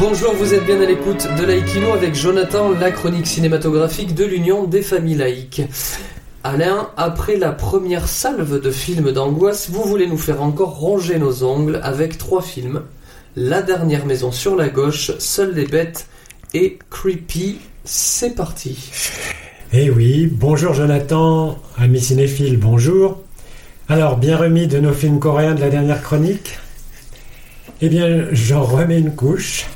Bonjour, vous êtes bien à l'écoute de Laïkino avec Jonathan, la chronique cinématographique de l'Union des familles laïques. Alain, après la première salve de films d'angoisse, vous voulez nous faire encore ronger nos ongles avec trois films. La dernière maison sur la gauche, Seules les bêtes et Creepy. C'est parti. Eh oui, bonjour Jonathan, ami cinéphile, bonjour. Alors, bien remis de nos films coréens de la dernière chronique Eh bien, j'en remets une couche,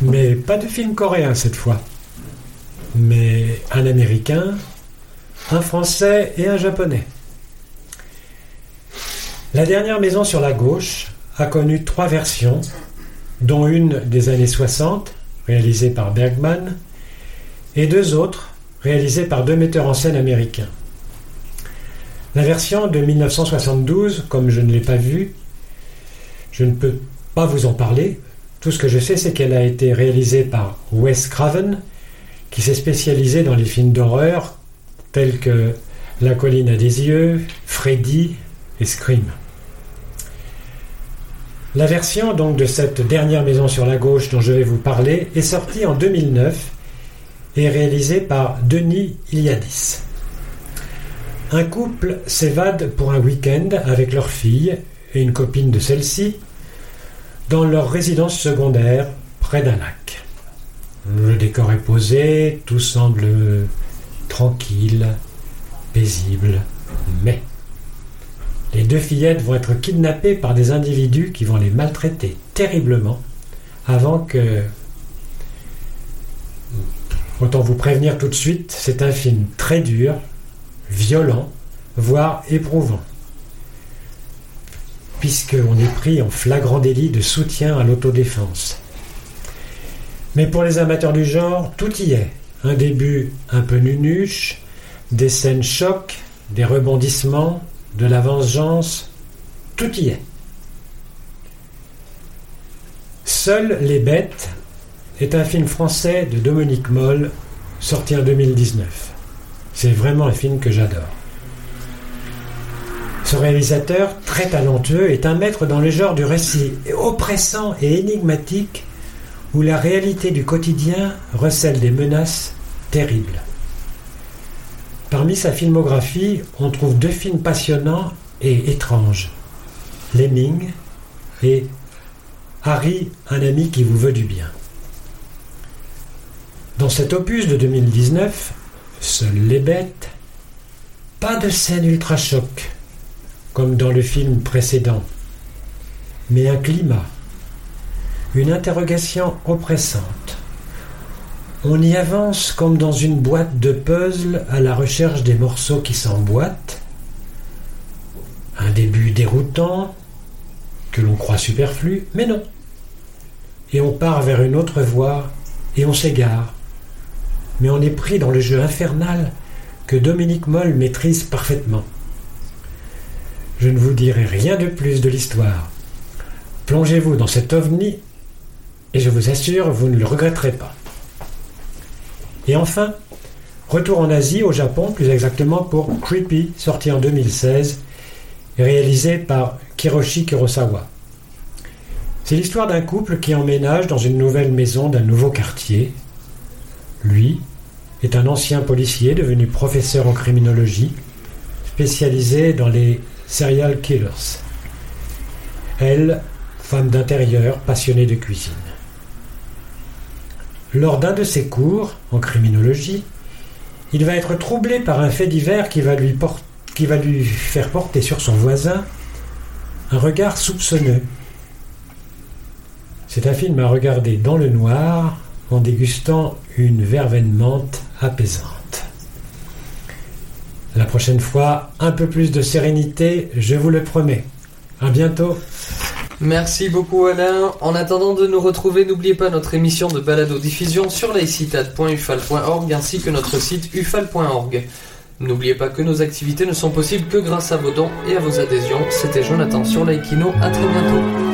mais pas de film coréen cette fois. Mais un américain, un français et un japonais. La dernière maison sur la gauche a connu trois versions, dont une des années 60, réalisée par Bergman, et deux autres, réalisées par deux metteurs en scène américains. La version de 1972, comme je ne l'ai pas vue, je ne peux pas vous en parler. Tout ce que je sais, c'est qu'elle a été réalisée par Wes Craven, qui s'est spécialisé dans les films d'horreur tels que La colline à des yeux, Freddy et Scream. La version donc de cette dernière maison sur la gauche dont je vais vous parler est sortie en 2009 et réalisée par Denis Iliadis. Un couple s'évade pour un week-end avec leur fille et une copine de celle-ci dans leur résidence secondaire près d'un lac. Le décor est posé, tout semble tranquille, paisible, mais les deux fillettes vont être kidnappées par des individus qui vont les maltraiter terriblement avant que... Autant vous prévenir tout de suite, c'est un film très dur, violent, voire éprouvant, puisqu'on est pris en flagrant délit de soutien à l'autodéfense. Mais pour les amateurs du genre, tout y est. Un début un peu nunuche, des scènes chocs, des rebondissements, de la vengeance, tout y est. Seules les bêtes est un film français de Dominique Moll sorti en 2019. C'est vraiment un film que j'adore. Ce réalisateur, très talentueux, est un maître dans le genre du récit oppressant et énigmatique où la réalité du quotidien recèle des menaces terribles. Parmi sa filmographie, on trouve deux films passionnants et étranges. Lemming et Harry, un ami qui vous veut du bien. Dans cet opus de 2019, Seules les bêtes, pas de scène ultra choc, comme dans le film précédent, mais un climat, une interrogation oppressante. On y avance comme dans une boîte de puzzle à la recherche des morceaux qui s'emboîtent. Un début déroutant, que l'on croit superflu, mais non. Et on part vers une autre voie, et on s'égare mais on est pris dans le jeu infernal que Dominique Moll maîtrise parfaitement. Je ne vous dirai rien de plus de l'histoire. Plongez-vous dans cet ovni et je vous assure, vous ne le regretterez pas. Et enfin, retour en Asie, au Japon, plus exactement pour Creepy, sorti en 2016, réalisé par Kiroshi Kurosawa. C'est l'histoire d'un couple qui emménage dans une nouvelle maison d'un nouveau quartier, lui est un ancien policier devenu professeur en criminologie, spécialisé dans les serial killers. Elle, femme d'intérieur, passionnée de cuisine. Lors d'un de ses cours en criminologie, il va être troublé par un fait divers qui va lui, faire porter sur son voisin un regard soupçonneux. C'est un film à regarder dans le noir en dégustant une verveine menthe apaisante. La prochaine fois, un peu plus de sérénité, je vous le promets. À bientôt. Merci beaucoup Alain. En attendant de nous retrouver, n'oubliez pas notre émission de balado diffusion sur laïcitat.ufal.org ainsi que notre site ufal.org. N'oubliez pas que nos activités ne sont possibles que grâce à vos dons et à vos adhésions. C'était Jonathan sur Laïkino. À très bientôt.